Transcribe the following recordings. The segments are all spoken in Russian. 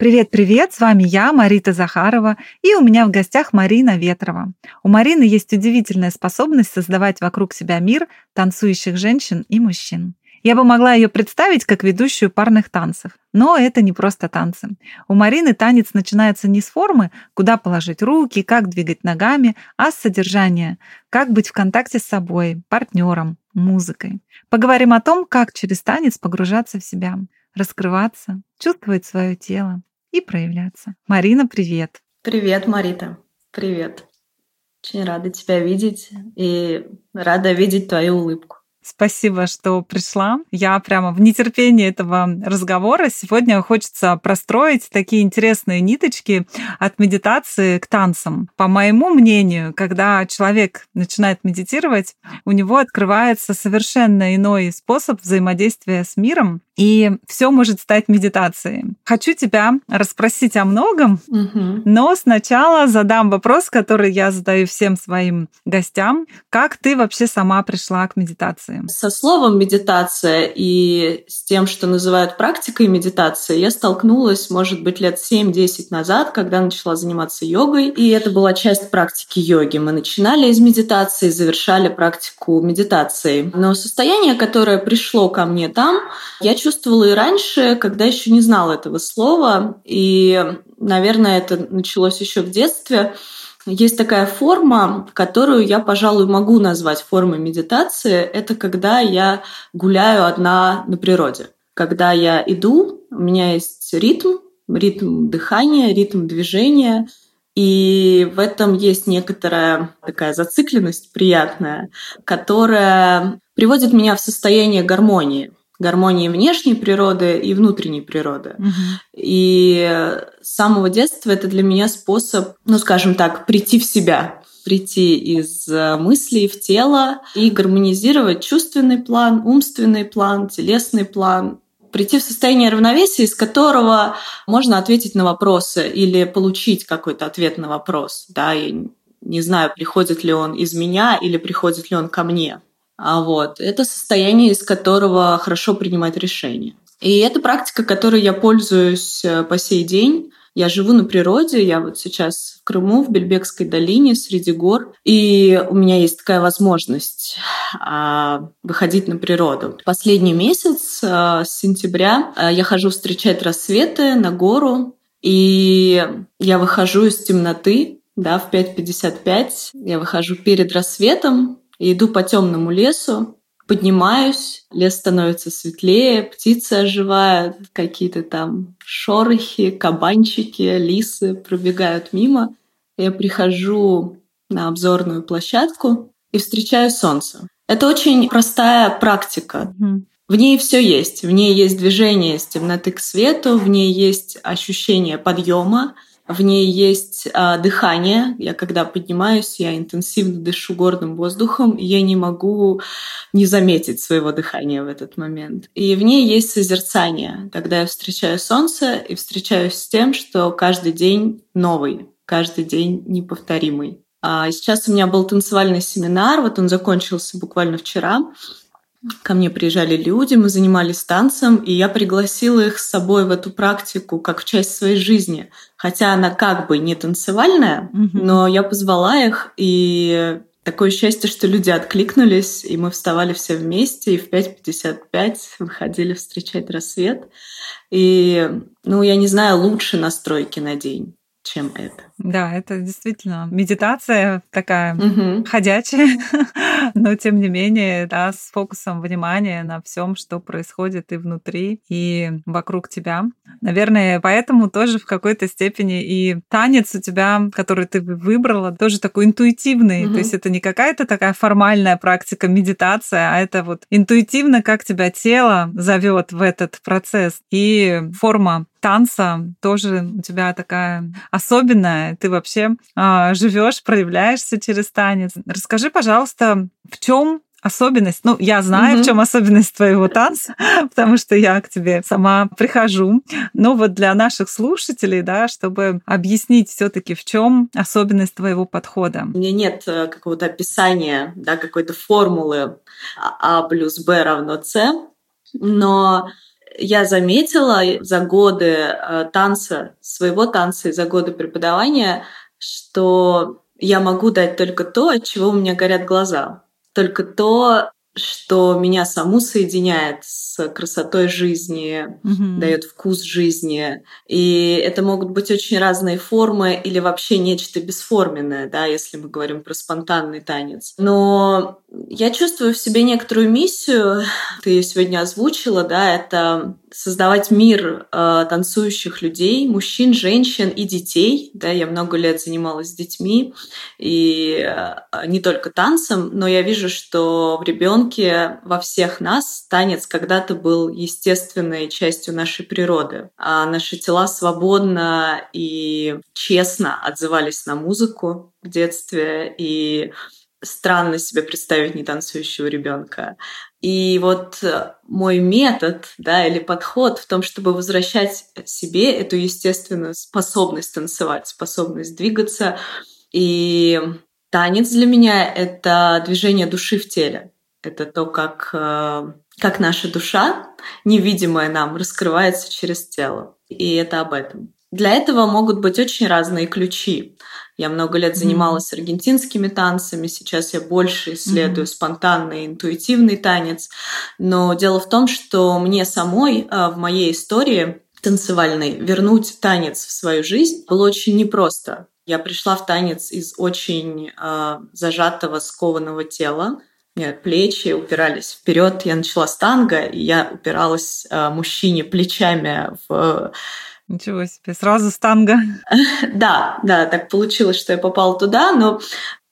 Привет-привет, с вами я, Марита Захарова, и у меня в гостях Марина Ветрова. У Марины есть удивительная способность создавать вокруг себя мир танцующих женщин и мужчин. Я бы могла ее представить как ведущую парных танцев, но это не просто танцы. У Марины танец начинается не с формы, куда положить руки, как двигать ногами, а с содержания, как быть в контакте с собой, партнером, музыкой. Поговорим о том, как через танец погружаться в себя, раскрываться, чувствовать свое тело, и проявляться. Марина, привет. Привет, Марита. Привет. Очень рада тебя видеть и рада видеть твою улыбку. Спасибо, что пришла. Я прямо в нетерпении этого разговора. Сегодня хочется простроить такие интересные ниточки от медитации к танцам. По моему мнению, когда человек начинает медитировать, у него открывается совершенно иной способ взаимодействия с миром, и все может стать медитацией. Хочу тебя расспросить о многом, угу. но сначала задам вопрос, который я задаю всем своим гостям. Как ты вообще сама пришла к медитации? Со словом медитация и с тем, что называют практикой медитации, я столкнулась, может быть, лет 7-10 назад, когда начала заниматься йогой. И это была часть практики йоги. Мы начинали из медитации, завершали практику медитации. Но состояние, которое пришло ко мне там, я чувствовала и раньше, когда еще не знала этого слова. И, наверное, это началось еще в детстве. Есть такая форма, которую я, пожалуй, могу назвать формой медитации. Это когда я гуляю одна на природе. Когда я иду, у меня есть ритм, ритм дыхания, ритм движения. И в этом есть некоторая такая зацикленность приятная, которая приводит меня в состояние гармонии гармонии внешней природы и внутренней природы. Угу. И с самого детства это для меня способ, ну, скажем так, прийти в себя, прийти из э, мыслей в тело и гармонизировать чувственный план, умственный план, телесный план, прийти в состояние равновесия, из которого можно ответить на вопросы или получить какой-то ответ на вопрос. Да, я не знаю, приходит ли он из меня или приходит ли он ко мне. А вот это состояние, из которого хорошо принимать решения. И это практика, которой я пользуюсь э, по сей день. Я живу на природе, я вот сейчас в Крыму, в Бельбекской долине, среди гор, и у меня есть такая возможность а, выходить на природу. Последний месяц, а, с сентября, а, я хожу встречать рассветы на гору, и я выхожу из темноты, да, в 5.55. Я выхожу перед рассветом, и иду по темному лесу, поднимаюсь, лес становится светлее, птицы оживают, какие-то там шорохи, кабанчики, лисы пробегают мимо. Я прихожу на обзорную площадку и встречаю солнце. Это очень простая практика. В ней все есть. В ней есть движение с темноты к свету, в ней есть ощущение подъема, в ней есть а, дыхание. Я когда поднимаюсь, я интенсивно дышу горным воздухом, и я не могу не заметить своего дыхания в этот момент. И в ней есть созерцание, когда я встречаю солнце и встречаюсь с тем, что каждый день новый, каждый день неповторимый. А сейчас у меня был танцевальный семинар, вот он закончился буквально вчера. Ко мне приезжали люди, мы занимались танцем, и я пригласила их с собой в эту практику как в часть своей жизни. Хотя она как бы не танцевальная, mm-hmm. но я позвала их, и такое счастье, что люди откликнулись, и мы вставали все вместе, и в 5.55 выходили встречать рассвет. И, ну, я не знаю, лучше настройки на день. Чем это. Да, это действительно медитация такая угу. ходячая, но тем не менее, да, с фокусом внимания на всем, что происходит и внутри, и вокруг тебя. Наверное, поэтому тоже в какой-то степени и танец у тебя, который ты выбрала, тоже такой интуитивный. Угу. То есть это не какая-то такая формальная практика медитация, а это вот интуитивно, как тебя тело зовет в этот процесс. И форма танца тоже у тебя такая особенная. Ты вообще э, живешь, проявляешься через танец. Расскажи, пожалуйста, в чем особенность, ну, я знаю, mm-hmm. в чем особенность твоего танца, потому что я к тебе сама прихожу. Но вот для наших слушателей, да, чтобы объяснить все-таки, в чем особенность твоего подхода. У меня нет э, какого-то описания, да, какой-то формулы А плюс Б равно С, но я заметила за годы э, танца, своего танца и за годы преподавания, что я могу дать только то, от чего у меня горят глаза. Только то, что меня саму соединяет с красотой жизни, mm-hmm. дает вкус жизни. И это могут быть очень разные формы или вообще нечто бесформенное, да, если мы говорим про спонтанный танец. Но я чувствую в себе некоторую миссию, ты ее сегодня озвучила, да, это создавать мир э, танцующих людей, мужчин, женщин и детей. Да, я много лет занималась с детьми и э, не только танцем, но я вижу, что в ребенке во всех нас танец когда-то был естественной частью нашей природы. А наши тела свободно и честно отзывались на музыку в детстве и странно себе представить не танцующего ребенка. И вот э, мой метод, да, или подход в том, чтобы возвращать себе эту естественную способность танцевать, способность двигаться. И танец для меня — это движение души в теле. Это то, как, э, как наша душа, невидимая нам, раскрывается через тело. И это об этом. Для этого могут быть очень разные ключи. Я много лет занималась mm-hmm. аргентинскими танцами, сейчас я больше исследую mm-hmm. спонтанный, интуитивный танец. Но дело в том, что мне самой а, в моей истории танцевальной вернуть танец в свою жизнь было очень непросто. Я пришла в танец из очень э, зажатого, скованного тела. Меня плечи упирались вперед. Я начала с танго, и я упиралась э, мужчине плечами в Ничего себе, сразу станга. Да, да, так получилось, что я попала туда, но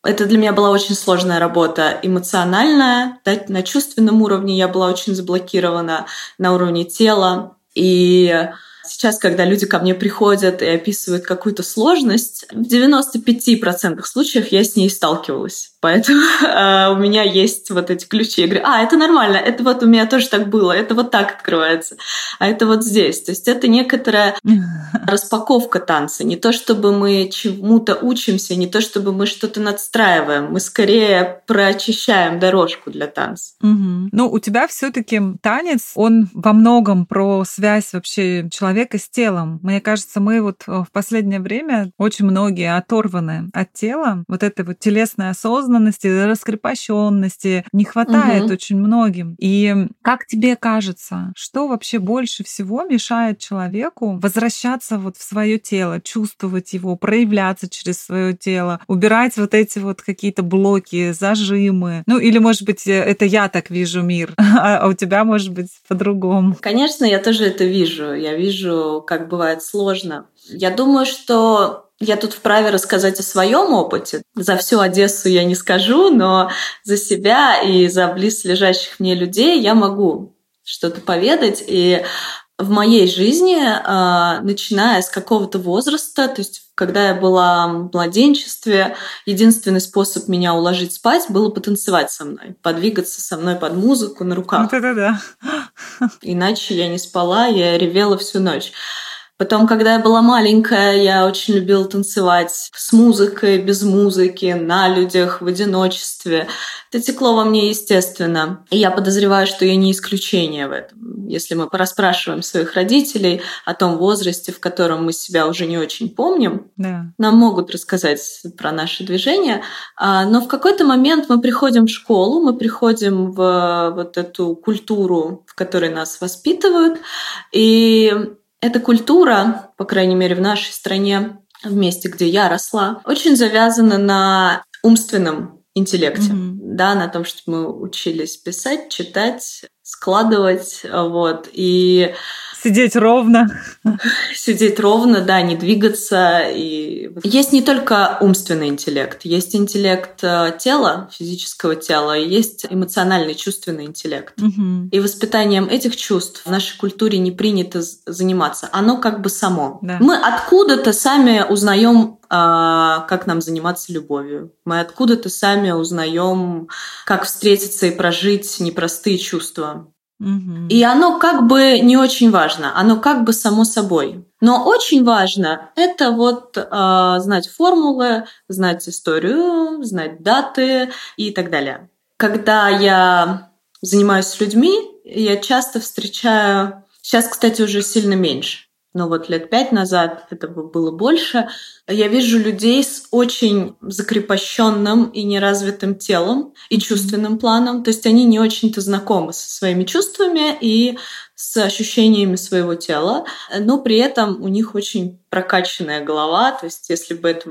это для меня была очень сложная работа, эмоциональная, да, на чувственном уровне я была очень заблокирована, на уровне тела. И Сейчас, когда люди ко мне приходят и описывают какую-то сложность, в 95% случаев я с ней сталкивалась. Поэтому э, у меня есть вот эти ключи. Я говорю, а, это нормально, это вот у меня тоже так было, это вот так открывается, а это вот здесь. То есть это некоторая распаковка танца. Не то, чтобы мы чему-то учимся, не то, чтобы мы что-то надстраиваем. Мы скорее прочищаем дорожку для танца. Угу. Ну, у тебя все таки танец, он во многом про связь вообще человека с телом. Мне кажется, мы вот в последнее время очень многие оторваны от тела. Вот этой вот телесной осознанности осознанности, раскрепощенности не хватает угу. очень многим. И как тебе кажется, что вообще больше всего мешает человеку возвращаться вот в свое тело, чувствовать его, проявляться через свое тело, убирать вот эти вот какие-то блоки, зажимы? Ну или, может быть, это я так вижу мир, а у тебя, может быть, по-другому. Конечно, я тоже это вижу. Я вижу, как бывает сложно. Я думаю, что я тут вправе рассказать о своем опыте. За всю Одессу я не скажу, но за себя и за близлежащих мне людей я могу что-то поведать. И в моей жизни, а, начиная с какого-то возраста, то есть когда я была в младенчестве, единственный способ меня уложить спать было потанцевать со мной, подвигаться со мной под музыку на руках. Да-да-да. Иначе я не спала, я ревела всю ночь. Потом, когда я была маленькая, я очень любила танцевать с музыкой, без музыки, на людях, в одиночестве. Это текло во мне естественно. И я подозреваю, что я не исключение в этом. Если мы порасспрашиваем своих родителей о том возрасте, в котором мы себя уже не очень помним, да. нам могут рассказать про наши движения. А, но в какой-то момент мы приходим в школу, мы приходим в вот эту культуру, в которой нас воспитывают, и эта культура, по крайней мере в нашей стране, в месте, где я росла, очень завязано на умственном интеллекте, mm-hmm. да, на том, что мы учились писать, читать, складывать, вот, и Сидеть ровно. Сидеть ровно, да, не двигаться. И... Есть не только умственный интеллект, есть интеллект э, тела, физического тела, и есть эмоциональный, чувственный интеллект. Угу. И воспитанием этих чувств в нашей культуре не принято заниматься. Оно как бы само. Да. Мы откуда-то сами узнаем а, как нам заниматься любовью. Мы откуда-то сами узнаем, как встретиться и прожить непростые чувства. И оно как бы не очень важно, оно как бы само собой. Но очень важно это вот э, знать формулы, знать историю, знать даты и так далее. Когда я занимаюсь с людьми, я часто встречаю, сейчас, кстати, уже сильно меньше, но вот лет пять назад это было больше, я вижу людей с очень закрепощенным и неразвитым телом и чувственным планом. То есть они не очень-то знакомы со своими чувствами и с ощущениями своего тела, но при этом у них очень прокачанная голова. То есть если бы это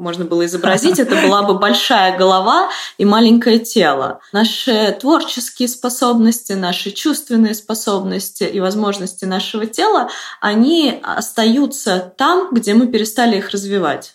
можно было изобразить, это была бы большая голова и маленькое тело. Наши творческие способности, наши чувственные способности и возможности нашего тела, они остаются там, где мы перестали их развивать.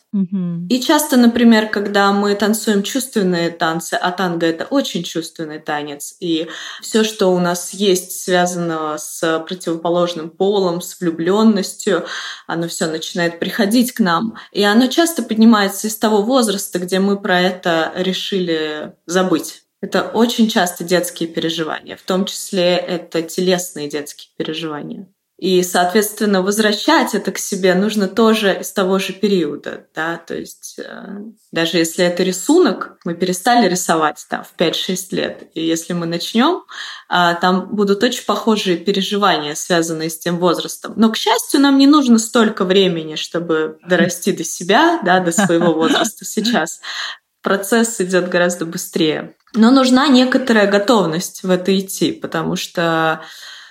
И часто, например, когда мы танцуем чувственные танцы, а танго это очень чувственный танец, и все, что у нас есть, связано с противоположным полом, с влюбленностью, оно все начинает приходить к нам. И оно часто поднимается из того возраста, где мы про это решили забыть. Это очень часто детские переживания, в том числе это телесные детские переживания. И, соответственно, возвращать это к себе нужно тоже из того же периода. Да? То есть э, даже если это рисунок, мы перестали рисовать там, в 5-6 лет. И если мы начнем, а, там будут очень похожие переживания, связанные с тем возрастом. Но, к счастью, нам не нужно столько времени, чтобы дорасти до себя, да, до своего возраста сейчас. Процесс идет гораздо быстрее. Но нужна некоторая готовность в это идти, потому что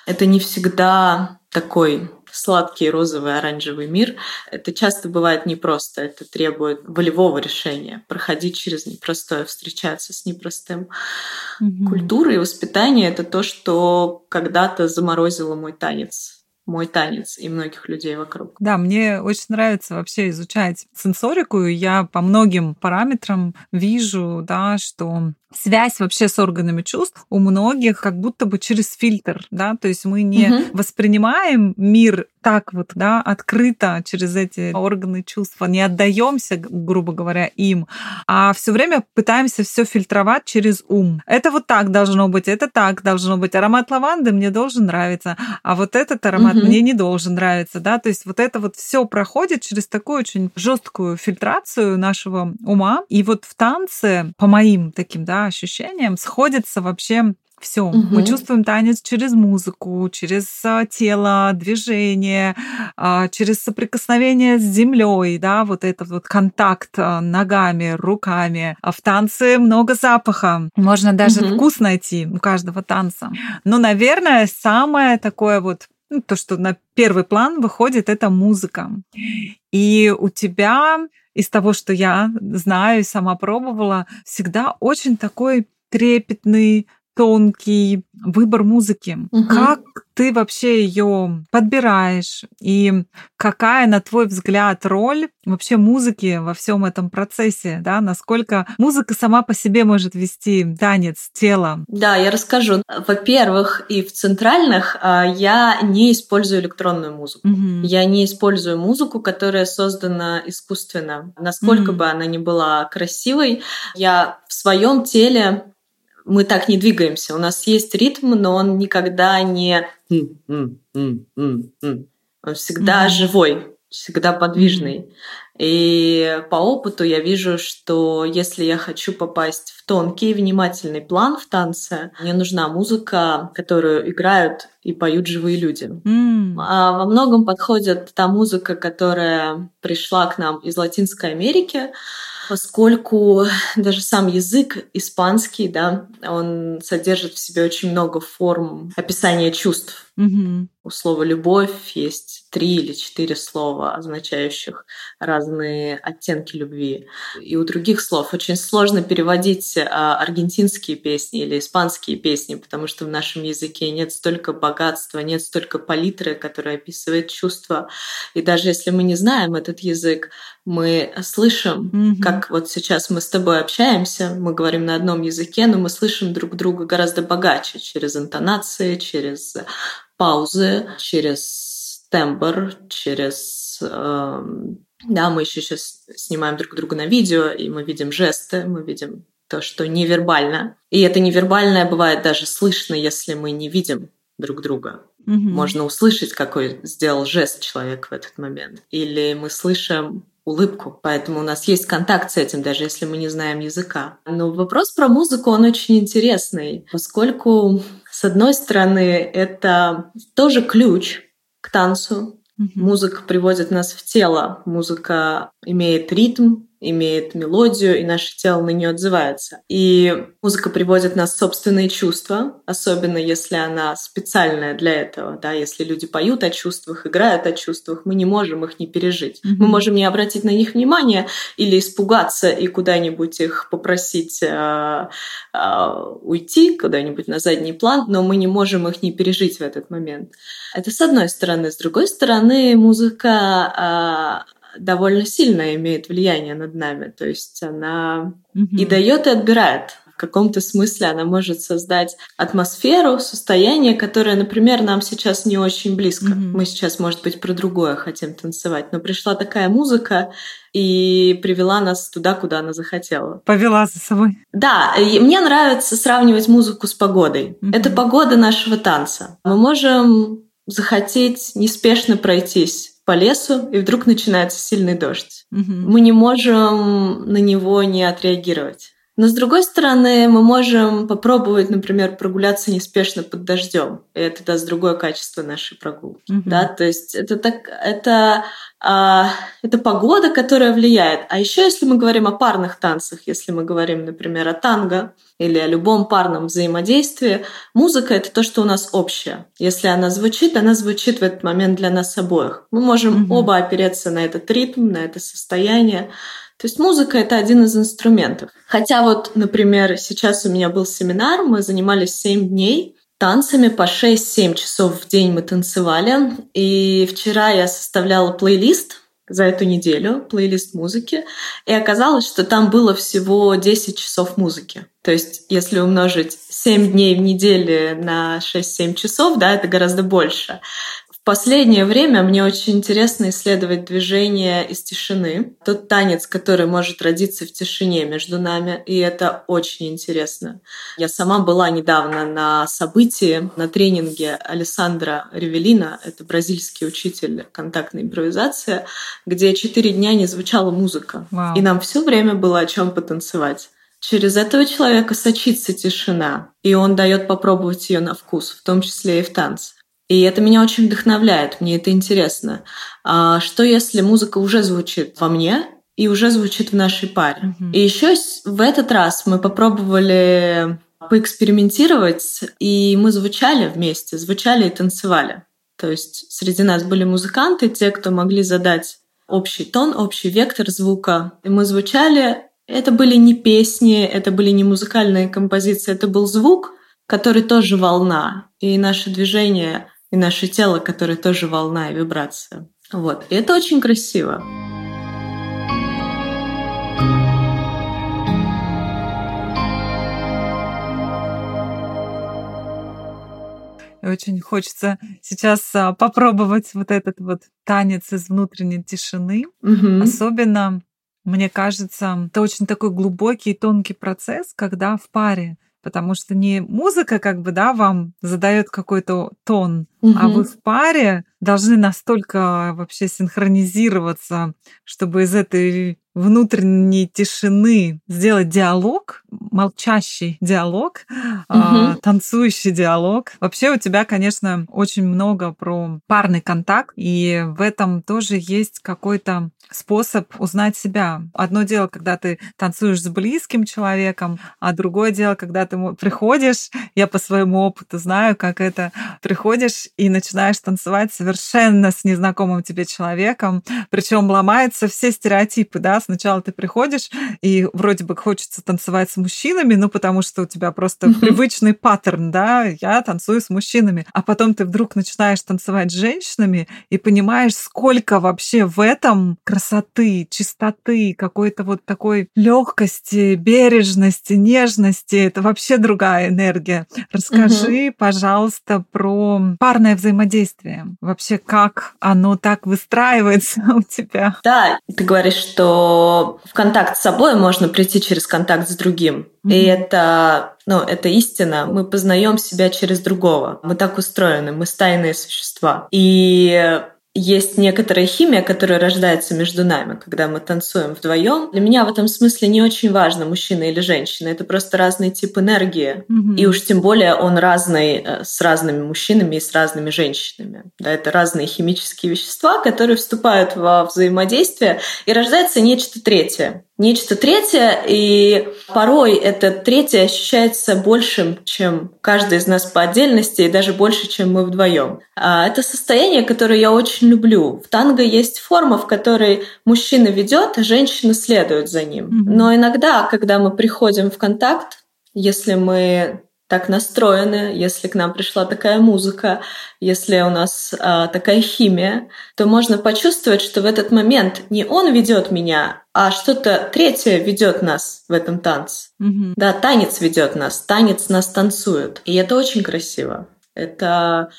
это не всегда такой сладкий розовый оранжевый мир. Это часто бывает непросто. Это требует волевого решения. Проходить через непростое, встречаться с непростым. Угу. Культура и воспитание — это то, что когда-то заморозило мой танец мой танец и многих людей вокруг. Да, мне очень нравится вообще изучать сенсорику. Я по многим параметрам вижу, да, что связь вообще с органами чувств у многих как будто бы через фильтр, да, то есть мы не угу. воспринимаем мир так вот, да, открыто через эти органы чувства, не отдаемся, грубо говоря, им, а все время пытаемся все фильтровать через ум. Это вот так должно быть, это так должно быть. Аромат лаванды мне должен нравиться, а вот этот аромат угу. мне не должен нравиться, да, то есть вот это вот все проходит через такую очень жесткую фильтрацию нашего ума. И вот в танце, по моим таким, да, ощущениям сходится вообще все. Угу. Мы чувствуем танец через музыку, через а, тело, движение, а, через соприкосновение с землей, да, вот этот вот контакт а, ногами, руками. А в танце много запаха. Можно даже угу. вкус найти у каждого танца. Но, наверное, самое такое вот ну, то, что на первый план выходит, это музыка. И у тебя из того, что я знаю и сама пробовала, всегда очень такой трепетный, тонкий выбор музыки. Угу. Как ты вообще ее подбираешь? И какая, на твой взгляд, роль вообще музыки во всем этом процессе? Да? Насколько музыка сама по себе может вести танец, тело? Да, я расскажу. Во-первых, и в центральных а, я не использую электронную музыку. Угу. Я не использую музыку, которая создана искусственно. Насколько угу. бы она ни была красивой, я в своем теле мы так не двигаемся. У нас есть ритм, но он никогда не... Он всегда mm-hmm. живой, всегда подвижный. И по опыту я вижу, что если я хочу попасть в тонкий, внимательный план в танце, мне нужна музыка, которую играют и поют живые люди. Mm. А во многом подходит та музыка, которая пришла к нам из Латинской Америки, поскольку даже сам язык испанский, да, он содержит в себе очень много форм описания чувств. Mm-hmm. У слова «любовь» есть три или четыре слова, означающих разные оттенки любви. И у других слов очень сложно переводить а, аргентинские песни или испанские песни, потому что в нашем языке нет столько богатства, нет столько палитры, которая описывает чувства. И даже если мы не знаем этот язык, мы слышим, mm-hmm. как вот сейчас мы с тобой общаемся, мы говорим на одном языке, но мы слышим друг друга гораздо богаче через интонации, через паузы, через тембр, через... Э, да, мы еще сейчас снимаем друг друга на видео, и мы видим жесты, мы видим то, что невербально. И это невербальное бывает даже слышно, если мы не видим друг друга. Угу. Можно услышать, какой сделал жест человек в этот момент. Или мы слышим улыбку. Поэтому у нас есть контакт с этим, даже если мы не знаем языка. Но вопрос про музыку, он очень интересный, поскольку, с одной стороны, это тоже ключ к танцу. Mm-hmm. Музыка приводит нас в тело. Музыка имеет ритм, имеет мелодию, и наше тело на нее отзывается. И музыка приводит нас в собственные чувства, особенно если она специальная для этого. Да? Если люди поют о чувствах, играют о чувствах, мы не можем их не пережить. Mm-hmm. Мы можем не обратить на них внимание или испугаться и куда-нибудь их попросить э, э, уйти куда-нибудь на задний план, но мы не можем их не пережить в этот момент. Это с одной стороны. С другой стороны, музыка э, довольно сильно имеет влияние над нами. То есть она mm-hmm. и дает, и отбирает. В каком-то смысле она может создать атмосферу, состояние, которое, например, нам сейчас не очень близко. Mm-hmm. Мы сейчас, может быть, про другое хотим танцевать. Но пришла такая музыка и привела нас туда, куда она захотела. Повела за собой. Да, и мне нравится сравнивать музыку с погодой. Mm-hmm. Это погода нашего танца. Мы можем захотеть неспешно пройтись по лесу, и вдруг начинается сильный дождь. Угу. Мы не можем на него не отреагировать. Но с другой стороны, мы можем попробовать, например, прогуляться неспешно под дождем, и это даст другое качество нашей прогулки. Mm-hmm. Да, то есть это так, это а, это погода, которая влияет. А еще, если мы говорим о парных танцах, если мы говорим, например, о танго или о любом парном взаимодействии, музыка это то, что у нас общее. Если она звучит, она звучит в этот момент для нас обоих. Мы можем mm-hmm. оба опереться на этот ритм, на это состояние. То есть музыка — это один из инструментов. Хотя вот, например, сейчас у меня был семинар, мы занимались 7 дней танцами по 6-7 часов в день мы танцевали. И вчера я составляла плейлист за эту неделю, плейлист музыки, и оказалось, что там было всего 10 часов музыки. То есть, если умножить 7 дней в неделю на 6-7 часов, да, это гораздо больше последнее время мне очень интересно исследовать движение из тишины. Тот танец, который может родиться в тишине между нами, и это очень интересно. Я сама была недавно на событии, на тренинге Александра Ревелина, это бразильский учитель контактной импровизации, где четыре дня не звучала музыка. Вау. И нам все время было о чем потанцевать. Через этого человека сочится тишина, и он дает попробовать ее на вкус, в том числе и в танце. И это меня очень вдохновляет, мне это интересно. А что если музыка уже звучит во мне и уже звучит в нашей паре? Mm-hmm. И еще в этот раз мы попробовали поэкспериментировать, и мы звучали вместе, звучали и танцевали. То есть среди нас были музыканты, те, кто могли задать общий тон, общий вектор звука. И мы звучали. Это были не песни, это были не музыкальные композиции, это был звук, который тоже волна. И наше движение и наше тело, которое тоже волна и вибрация. Вот. И это очень красиво. очень хочется сейчас а, попробовать вот этот вот танец из внутренней тишины. Угу. Особенно, мне кажется, это очень такой глубокий и тонкий процесс, когда в паре потому что не музыка как бы, да, вам задает какой-то тон, угу. а вы в паре должны настолько вообще синхронизироваться, чтобы из этой внутренней тишины сделать диалог. молчащий диалог, угу. танцующий диалог. Вообще у тебя, конечно, очень много про парный контакт, и в этом тоже есть какой-то способ узнать себя. Одно дело, когда ты танцуешь с близким человеком, а другое дело, когда ты приходишь, я по своему опыту знаю, как это, приходишь и начинаешь танцевать совершенно с незнакомым тебе человеком, причем ломаются все стереотипы, да, сначала ты приходишь и вроде бы хочется танцевать с мужчинами, ну потому что у тебя просто привычный паттерн, да, я танцую с мужчинами, а потом ты вдруг начинаешь танцевать с женщинами и понимаешь, сколько вообще в этом красоты, чистоты, какой-то вот такой легкости, бережности, нежности. Это вообще другая энергия. Расскажи, угу. пожалуйста, про парное взаимодействие. Вообще, как оно так выстраивается у тебя? Да, ты говоришь, что в контакт с собой можно прийти через контакт с другим. Mm-hmm. И это, ну, это истина. Мы познаем себя через другого. Мы так устроены, мы стайные существа. И есть некоторая химия, которая рождается между нами, когда мы танцуем вдвоем. Для меня в этом смысле не очень важно, мужчина или женщина. Это просто разный тип энергии. Mm-hmm. И уж тем более он разный э, с разными мужчинами и с разными женщинами. Да, это разные химические вещества, которые вступают во взаимодействие, и рождается нечто третье нечто третье, и порой это третье ощущается большим, чем каждый из нас по отдельности, и даже больше, чем мы вдвоем. А это состояние, которое я очень люблю. В танго есть форма, в которой мужчина ведет, а женщина следует за ним. Но иногда, когда мы приходим в контакт, если мы так настроены, если к нам пришла такая музыка, если у нас а, такая химия, то можно почувствовать, что в этот момент не он ведет меня, а что-то третье ведет нас в этом танце. Mm-hmm. Да, танец ведет нас, танец нас танцует. И это очень красиво. Это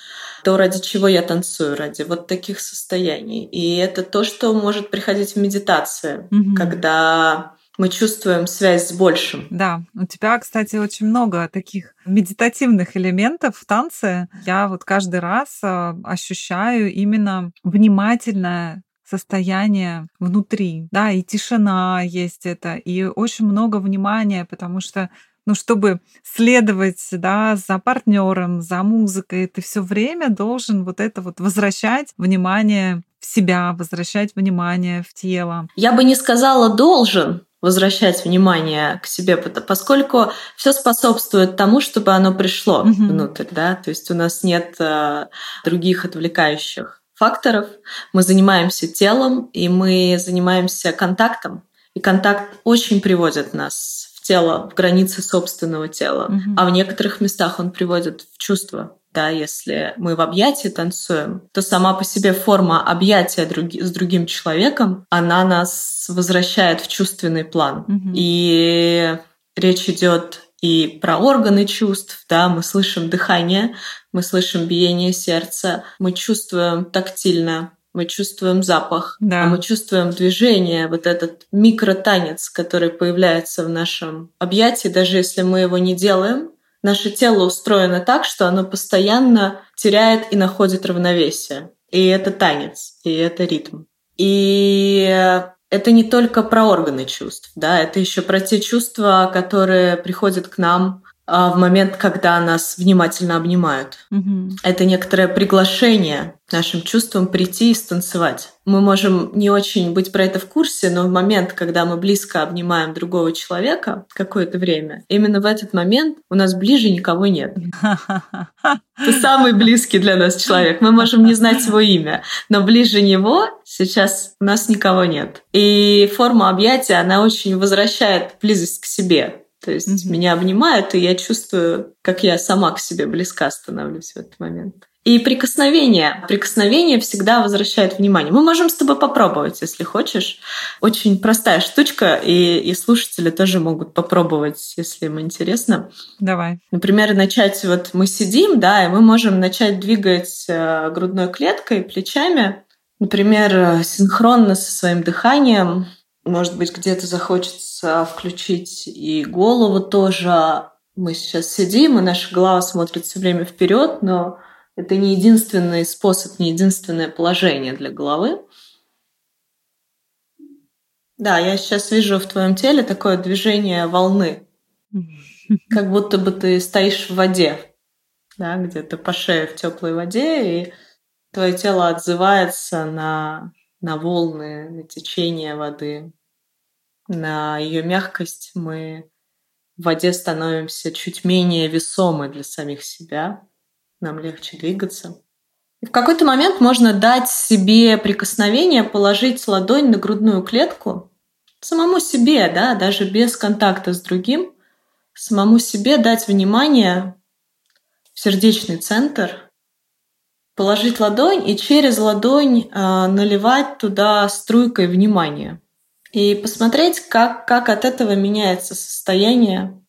то, ради чего я танцую, ради вот таких состояний. И это то, что может приходить в медитации, mm-hmm. когда мы чувствуем связь с большим. Да, у тебя, кстати, очень много таких медитативных элементов в танце. Я вот каждый раз а, ощущаю именно внимательное состояние внутри, да, и тишина есть это, и очень много внимания, потому что ну, чтобы следовать, да, за партнером, за музыкой, ты все время должен вот это вот возвращать внимание в себя, возвращать внимание в тело. Я бы не сказала должен, возвращать внимание к себе, поскольку все способствует тому, чтобы оно пришло mm-hmm. внутрь, да, то есть у нас нет э, других отвлекающих факторов. Мы занимаемся телом и мы занимаемся контактом, и контакт очень приводит нас в тело, в границы собственного тела, mm-hmm. а в некоторых местах он приводит в чувство да, если мы в объятии танцуем, то сама по себе форма объятия други, с другим человеком, она нас возвращает в чувственный план. Mm-hmm. И речь идет и про органы чувств, да, мы слышим дыхание, мы слышим биение сердца, мы чувствуем тактильно, мы чувствуем запах, да. а мы чувствуем движение, вот этот микротанец, который появляется в нашем объятии, даже если мы его не делаем, наше тело устроено так, что оно постоянно теряет и находит равновесие. И это танец, и это ритм. И это не только про органы чувств, да, это еще про те чувства, которые приходят к нам в момент, когда нас внимательно обнимают. Угу. Это некоторое приглашение нашим чувствам прийти и станцевать. Мы можем не очень быть про это в курсе, но в момент, когда мы близко обнимаем другого человека какое-то время, именно в этот момент у нас ближе никого нет. Это самый близкий для нас человек. Мы можем не знать его имя, но ближе него сейчас у нас никого нет. И форма объятия, она очень возвращает близость к себе. То есть mm-hmm. меня обнимают, и я чувствую, как я сама к себе близка становлюсь в этот момент. И прикосновение. Прикосновение всегда возвращает внимание. Мы можем с тобой попробовать, если хочешь. Очень простая штучка, и, и слушатели тоже могут попробовать, если им интересно. Давай. Например, начать, вот мы сидим, да, и мы можем начать двигать э, грудной клеткой, плечами, например, синхронно со своим дыханием. Может быть, где-то захочется включить и голову тоже. Мы сейчас сидим, и наша голова смотрит все время вперед, но это не единственный способ, не единственное положение для головы. Да, я сейчас вижу в твоем теле такое движение волны. Как будто бы ты стоишь в воде, да, где-то по шее в теплой воде, и твое тело отзывается на, на волны, на течение воды, на ее мягкость. Мы в воде становимся чуть менее весомы для самих себя, нам легче двигаться. И в какой-то момент можно дать себе прикосновение, положить ладонь на грудную клетку, самому себе, да, даже без контакта с другим, самому себе дать внимание в сердечный центр, положить ладонь и через ладонь э, наливать туда струйкой внимания. И посмотреть, как, как от этого меняется состояние,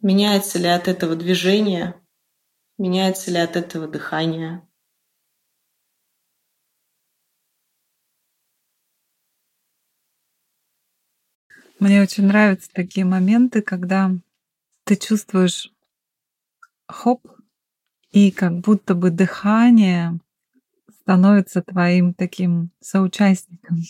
меняется ли от этого движение, меняется ли от этого дыхание. Мне очень нравятся такие моменты, когда ты чувствуешь хоп, и как будто бы дыхание становится твоим таким соучастником.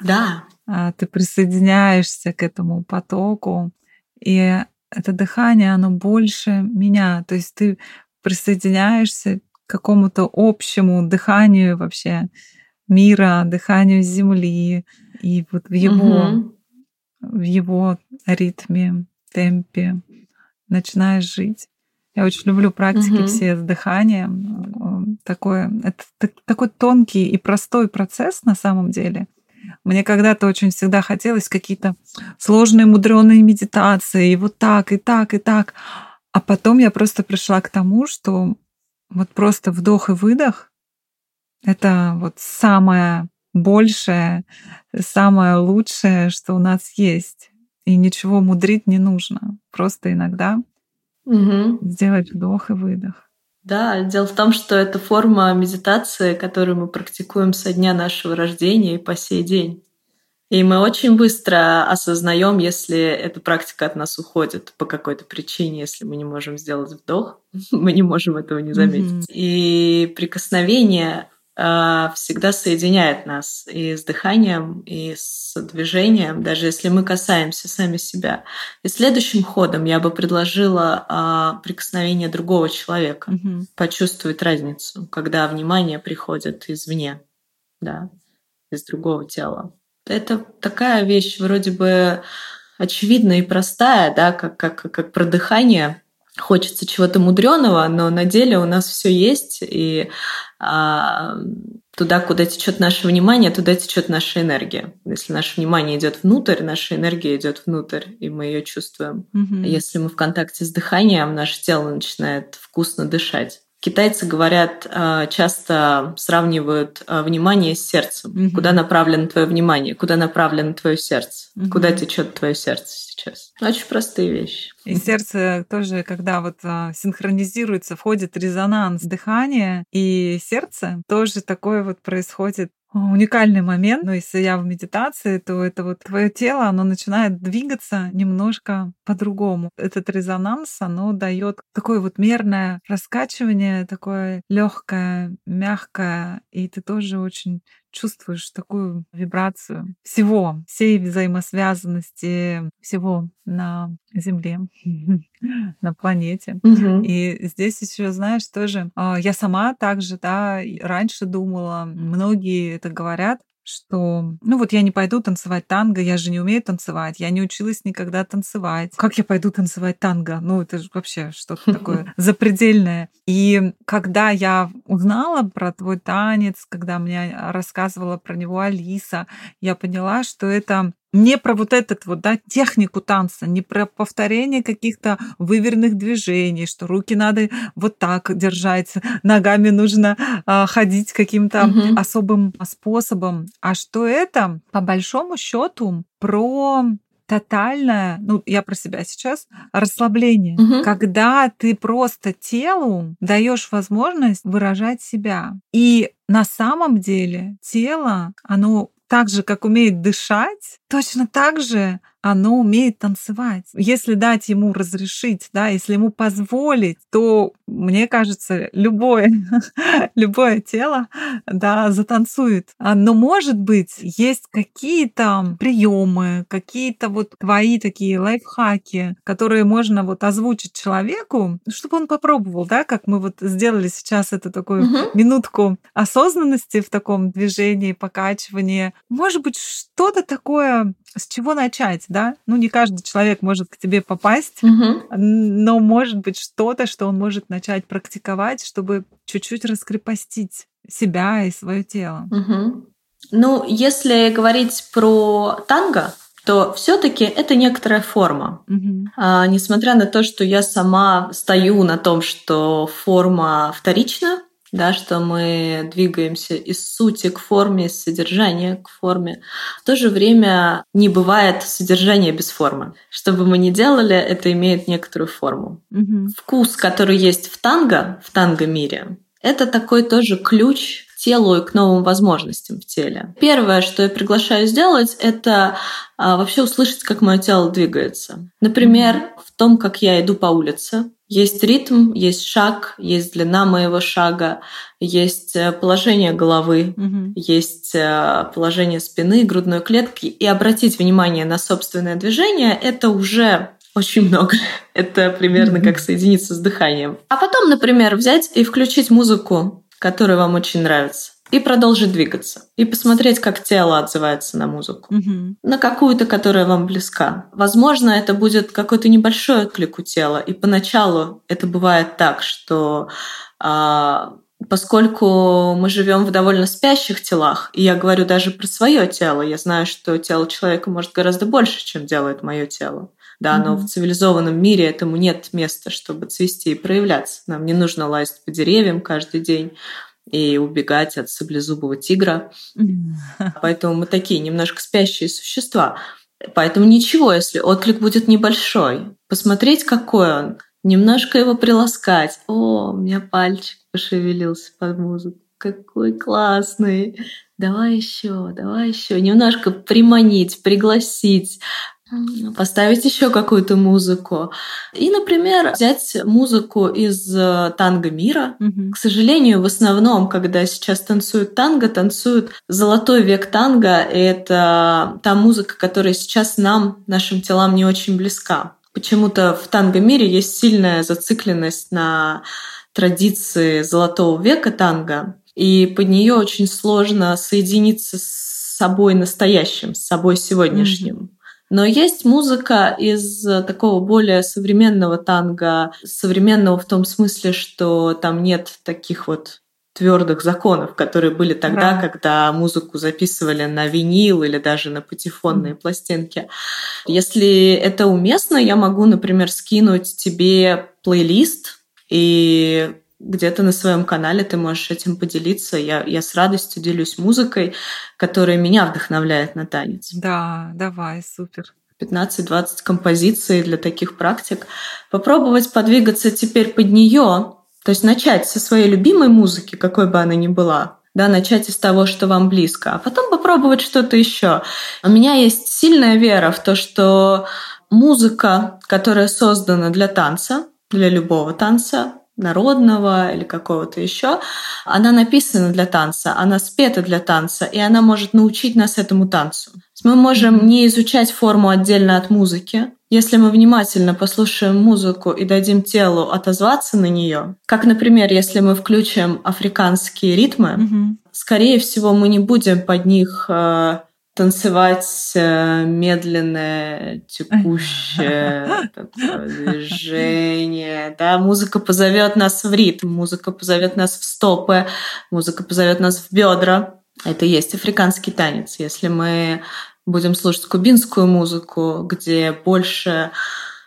Да. А ты присоединяешься к этому потоку, и это дыхание, оно больше меня. То есть ты присоединяешься к какому-то общему дыханию вообще мира, дыханию Земли, и вот в его, угу. в его ритме, темпе начинаешь жить. Я очень люблю практики угу. все с дыханием. Такое, это такой тонкий и простой процесс на самом деле. Мне когда-то очень всегда хотелось какие-то сложные, мудреные медитации, и вот так, и так, и так. А потом я просто пришла к тому, что вот просто вдох и выдох — это вот самое большее, самое лучшее, что у нас есть. И ничего мудрить не нужно. Просто иногда угу. сделать вдох и выдох. Да, дело в том, что это форма медитации, которую мы практикуем со дня нашего рождения и по сей день. И мы очень быстро осознаем, если эта практика от нас уходит по какой-то причине, если мы не можем сделать вдох, мы не можем этого не заметить. Mm-hmm. И прикосновение всегда соединяет нас и с дыханием, и с движением, даже если мы касаемся сами себя. И следующим ходом я бы предложила а, прикосновение другого человека, угу. почувствовать разницу, когда внимание приходит извне, да, из другого тела. Это такая вещь вроде бы очевидная и простая, да, как, как, как про дыхание, хочется чего-то мудреного, но на деле у нас все есть, и а, туда, куда течет наше внимание, туда течет наша энергия. Если наше внимание идет внутрь, наша энергия идет внутрь, и мы ее чувствуем. Mm-hmm. Если мы в контакте с дыханием, наше тело начинает вкусно дышать. Китайцы говорят, а, часто сравнивают а, внимание с сердцем. Угу. Куда направлено твое внимание? Куда направлено твое сердце? Угу. Куда течет твое сердце сейчас? Очень простые вещи. И сердце тоже, когда вот а, синхронизируется, входит резонанс дыхания и сердце, тоже такое вот происходит уникальный момент. Но если я в медитации, то это вот твое тело, оно начинает двигаться немножко по-другому. Этот резонанс, оно дает такое вот мерное раскачивание, такое легкое, мягкое, и ты тоже очень чувствуешь такую вибрацию всего, всей взаимосвязанности всего на Земле, на планете. И здесь еще, знаешь, тоже а, я сама также, да, раньше думала, многие это говорят, что, ну вот я не пойду танцевать танго, я же не умею танцевать, я не училась никогда танцевать. Как я пойду танцевать танго? Ну это же вообще что-то такое запредельное. И когда я узнала про твой танец, когда мне рассказывала про него Алиса, я поняла, что это не про вот этот вот, да, технику танца, не про повторение каких-то выверенных движений, что руки надо вот так держать, ногами нужно э, ходить каким-то угу. особым способом, а что это по большому счету про тотальное, ну, я про себя сейчас, расслабление, угу. когда ты просто телу даешь возможность выражать себя. И на самом деле тело, оно так же, как умеет дышать, точно так же оно умеет танцевать. Если дать ему разрешить, да, если ему позволить, то, мне кажется, любое, любое тело, да, затанцует. А, но, может быть, есть какие-то приемы, какие-то вот твои такие лайфхаки, которые можно вот озвучить человеку, чтобы он попробовал, да, как мы вот сделали сейчас это такую угу. минутку осознанности в таком движении, покачивании. Может быть, что-то такое с чего начать, да? Ну, не каждый человек может к тебе попасть, угу. но может быть что-то, что он может начать практиковать, чтобы чуть-чуть раскрепостить себя и свое тело. Угу. Ну, если говорить про танго, то все-таки это некоторая форма. Угу. А, несмотря на то, что я сама стою на том, что форма вторична, да, что мы двигаемся из сути к форме, из содержания к форме. В то же время не бывает содержания без формы. Что бы мы ни делали, это имеет некоторую форму. Угу. Вкус, который есть в танго, в танго-мире, это такой тоже ключ телу и к новым возможностям в теле. Первое, что я приглашаю сделать, это а, вообще услышать, как мое тело двигается. Например, в том, как я иду по улице. Есть ритм, есть шаг, есть длина моего шага, есть э, положение головы, mm-hmm. есть э, положение спины, грудной клетки. И обратить внимание на собственное движение — это уже очень много. Это примерно как соединиться с дыханием. А потом, например, взять и включить музыку который вам очень нравится и продолжить двигаться. И посмотреть, как тело отзывается на музыку. Угу. На какую-то, которая вам близка. Возможно, это будет какой-то небольшой отклик у тела. И поначалу это бывает так, что а, поскольку мы живем в довольно спящих телах, и я говорю даже про свое тело, я знаю, что тело человека может гораздо больше, чем делает мое тело. Да, но mm-hmm. в цивилизованном мире этому нет места, чтобы цвести и проявляться. Нам не нужно лазить по деревьям каждый день и убегать от саблезубого тигра. Mm-hmm. Поэтому мы такие немножко спящие существа. Поэтому ничего, если отклик будет небольшой. Посмотреть, какой он. Немножко его приласкать. О, у меня пальчик пошевелился под музыку. Какой классный. Давай еще, давай еще. Немножко приманить, пригласить, поставить еще какую-то музыку. И, например, взять музыку из э, танго мира. Угу. К сожалению, в основном, когда сейчас танцуют танго, танцуют золотой век танго. И это та музыка, которая сейчас нам, нашим телам не очень близка. Почему-то в танго мире есть сильная зацикленность на традиции золотого века танго, и под нее очень сложно соединиться с собой настоящим, с собой сегодняшним. Mm-hmm. Но есть музыка из э, такого более современного танго, современного в том смысле, что там нет таких вот твердых законов, которые были тогда, да. когда музыку записывали на винил или даже на патефонные пластинки. Если это уместно, я могу, например, скинуть тебе плейлист и где-то на своем канале ты можешь этим поделиться. Я, я с радостью делюсь музыкой, которая меня вдохновляет на танец. Да, давай, супер. 15-20 композиций для таких практик. Попробовать подвигаться теперь под нее, то есть начать со своей любимой музыки, какой бы она ни была, да, начать из того, что вам близко, а потом попробовать что-то еще. У меня есть сильная вера в то, что музыка, которая создана для танца, для любого танца, народного или какого-то еще, она написана для танца, она спета для танца, и она может научить нас этому танцу. Мы можем не изучать форму отдельно от музыки. Если мы внимательно послушаем музыку и дадим телу отозваться на нее, как, например, если мы включим африканские ритмы, mm-hmm. скорее всего, мы не будем под них э, танцевать э, медленное, текущее движение. Да? Музыка позовет нас в ритм, музыка позовет нас в стопы, музыка позовет нас в бедра. Это и есть африканский танец. Если мы будем слушать кубинскую музыку, где больше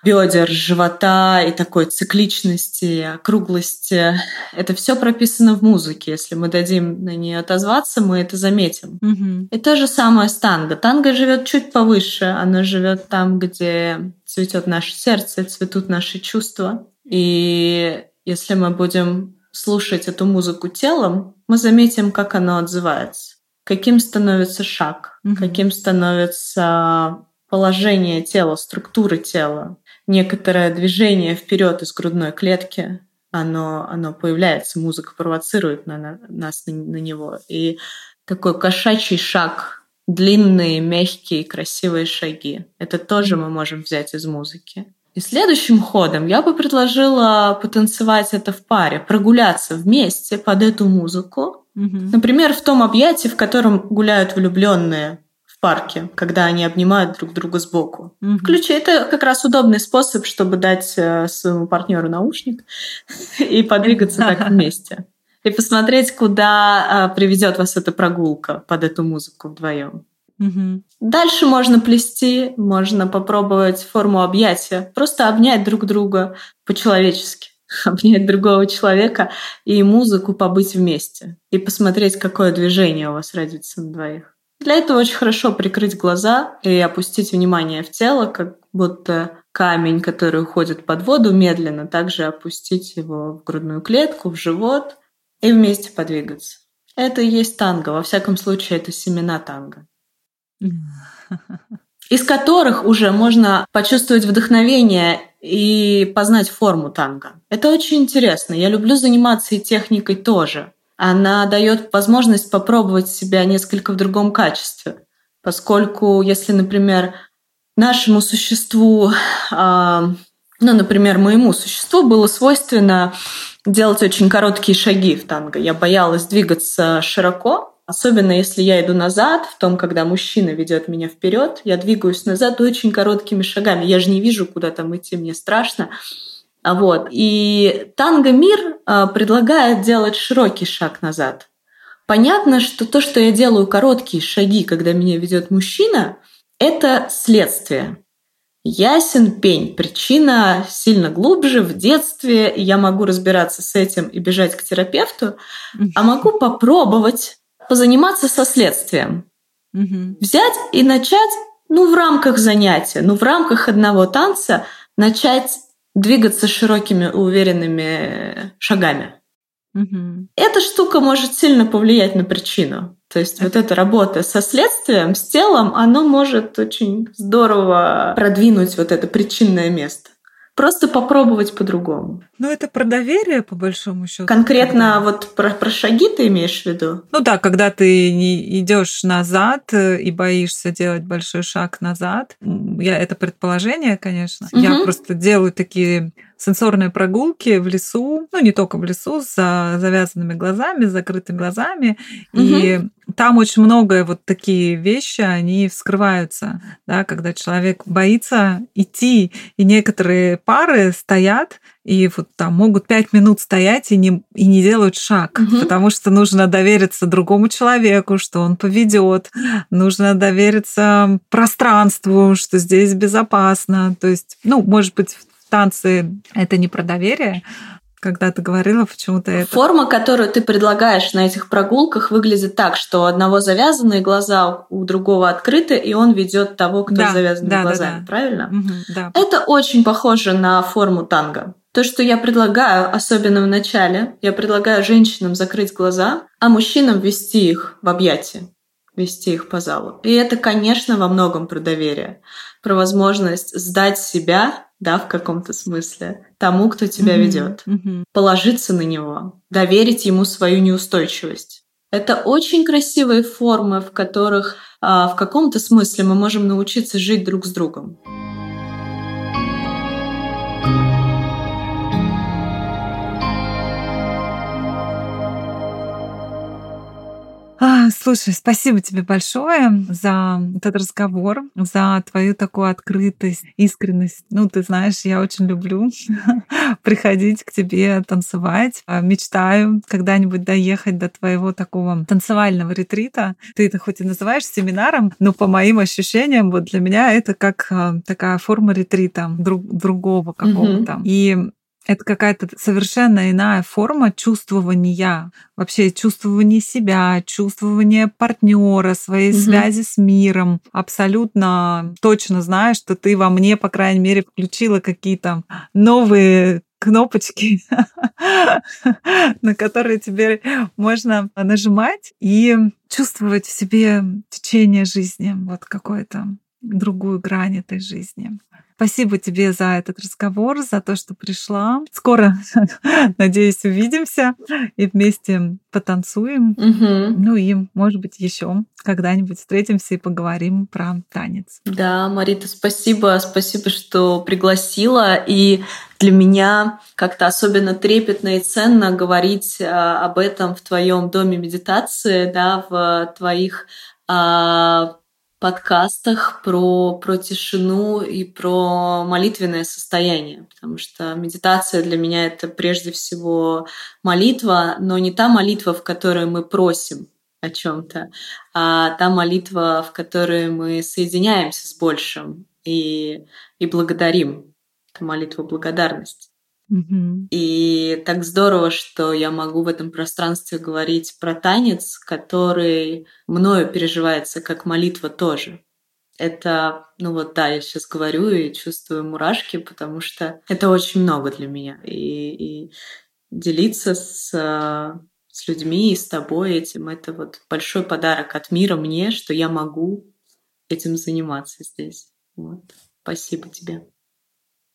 бедер, живота и такой цикличности, округлости. Это все прописано в музыке. Если мы дадим на нее отозваться, мы это заметим. Mm-hmm. И то же самое с танго. Танго живет чуть повыше. Оно живет там, где цветет наше сердце, цветут наши чувства. И если мы будем слушать эту музыку телом, мы заметим, как оно отзывается. Каким становится шаг, mm-hmm. каким становится положение тела, структуры тела, некоторое движение вперед из грудной клетки, оно, оно появляется, музыка провоцирует на, на, нас на, на него. И такой кошачий шаг, длинные, мягкие, красивые шаги. Это тоже мы можем взять из музыки. И следующим ходом я бы предложила потанцевать это в паре, прогуляться вместе под эту музыку. Угу. Например, в том объятии, в котором гуляют влюбленные парке, когда они обнимают друг друга сбоку. Угу. Ключи это как раз удобный способ, чтобы дать э, своему партнеру наушник и подвигаться так вместе. И посмотреть, куда э, приведет вас эта прогулка под эту музыку вдвоем. Угу. Дальше можно плести, можно попробовать форму объятия, просто обнять друг друга по-человечески, обнять другого человека и музыку побыть вместе и посмотреть, какое движение у вас родится на двоих. Для этого очень хорошо прикрыть глаза и опустить внимание в тело, как будто камень, который уходит под воду, медленно также опустить его в грудную клетку, в живот и вместе подвигаться. Это и есть танго. Во всяком случае, это семена танго. из которых уже можно почувствовать вдохновение и познать форму танго. Это очень интересно. Я люблю заниматься и техникой тоже. Она дает возможность попробовать себя несколько в другом качестве. Поскольку, если, например, нашему существу, ну, например, моему существу было свойственно делать очень короткие шаги в танго. Я боялась двигаться широко, Особенно если я иду назад, в том, когда мужчина ведет меня вперед, я двигаюсь назад очень короткими шагами. Я же не вижу, куда там идти, мне страшно. Вот. И танго мир а, предлагает делать широкий шаг назад. Понятно, что то, что я делаю короткие шаги, когда меня ведет мужчина, это следствие. Ясен пень. Причина сильно глубже в детстве, я могу разбираться с этим и бежать к терапевту, а могу попробовать позаниматься со следствием. Угу. Взять и начать, ну, в рамках занятия, ну, в рамках одного танца начать двигаться широкими, уверенными шагами. Угу. Эта штука может сильно повлиять на причину. То есть вот эта работа со следствием, с телом, оно может очень здорово продвинуть вот это причинное место. Просто попробовать по-другому. Ну, это про доверие, по большому счету. Конкретно вот про, про шаги ты имеешь в виду? Ну да, когда ты не идешь назад э, и боишься делать большой шаг назад. Я это предположение, конечно. Угу. Я просто делаю такие сенсорные прогулки в лесу, ну не только в лесу, с завязанными глазами, с закрытыми глазами. Угу. И там очень многое вот такие вещи, они вскрываются, да, когда человек боится идти, и некоторые пары стоят и вот там могут пять минут стоять и не, и не делают шаг, угу. потому что нужно довериться другому человеку, что он поведет, нужно довериться пространству, что здесь безопасно. То есть, ну, может быть, в танце это не про доверие, когда ты говорила почему-то это. Форма, которую ты предлагаешь на этих прогулках, выглядит так, что у одного завязанные глаза, у другого открыты, и он ведет того, кто да, с завязанными да, глазами, да, да. правильно? Угу, да. Это очень похоже на форму танго. То, что я предлагаю, особенно в начале, я предлагаю женщинам закрыть глаза, а мужчинам ввести их в объятия, вести их по залу. И это, конечно, во многом про доверие, про возможность сдать себя да, в каком-то смысле, тому, кто тебя mm-hmm. ведет, mm-hmm. положиться на него, доверить ему свою неустойчивость. Это очень красивые формы, в которых а, в каком-то смысле мы можем научиться жить друг с другом. А, слушай, спасибо тебе большое за этот разговор, за твою такую открытость, искренность. Ну, ты знаешь, я очень люблю приходить к тебе танцевать. А, мечтаю когда-нибудь доехать до твоего такого танцевального ретрита. Ты это хоть и называешь семинаром, но по моим ощущениям, вот для меня это как а, такая форма ретрита друг, другого какого-то. Mm-hmm. И это какая-то совершенно иная форма чувствования, вообще чувствования себя, чувствования партнера, своей угу. связи с миром. Абсолютно точно знаешь, что ты во мне, по крайней мере, включила какие-то новые кнопочки, на которые теперь можно нажимать и чувствовать в себе течение жизни вот какое-то другую грань этой жизни. Спасибо тебе за этот разговор, за то, что пришла. Скоро, надеюсь, увидимся и вместе потанцуем. Угу. Ну и, может быть, еще когда-нибудь встретимся и поговорим про танец. Да, Марита, спасибо, спасибо, что пригласила. И для меня как-то особенно трепетно и ценно говорить а, об этом в твоем доме медитации, да, в твоих а, подкастах про, про тишину и про молитвенное состояние, потому что медитация для меня это прежде всего молитва, но не та молитва, в которой мы просим о чем-то, а та молитва, в которой мы соединяемся с большим и, и благодарим. Это молитва благодарности. И так здорово, что я могу в этом пространстве говорить про танец, который мною переживается как молитва тоже. Это, ну вот да, я сейчас говорю и чувствую мурашки, потому что это очень много для меня. И, и делиться с, с людьми и с тобой этим, это вот большой подарок от мира мне, что я могу этим заниматься здесь. Вот. Спасибо тебе.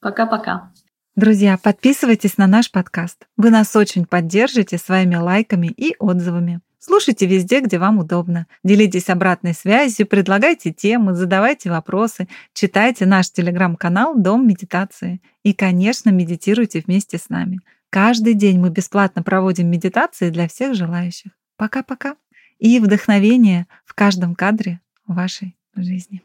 Пока-пока. Друзья, подписывайтесь на наш подкаст. Вы нас очень поддержите своими лайками и отзывами. Слушайте везде, где вам удобно. Делитесь обратной связью, предлагайте темы, задавайте вопросы, читайте наш телеграм-канал «Дом медитации». И, конечно, медитируйте вместе с нами. Каждый день мы бесплатно проводим медитации для всех желающих. Пока-пока. И вдохновение в каждом кадре вашей жизни.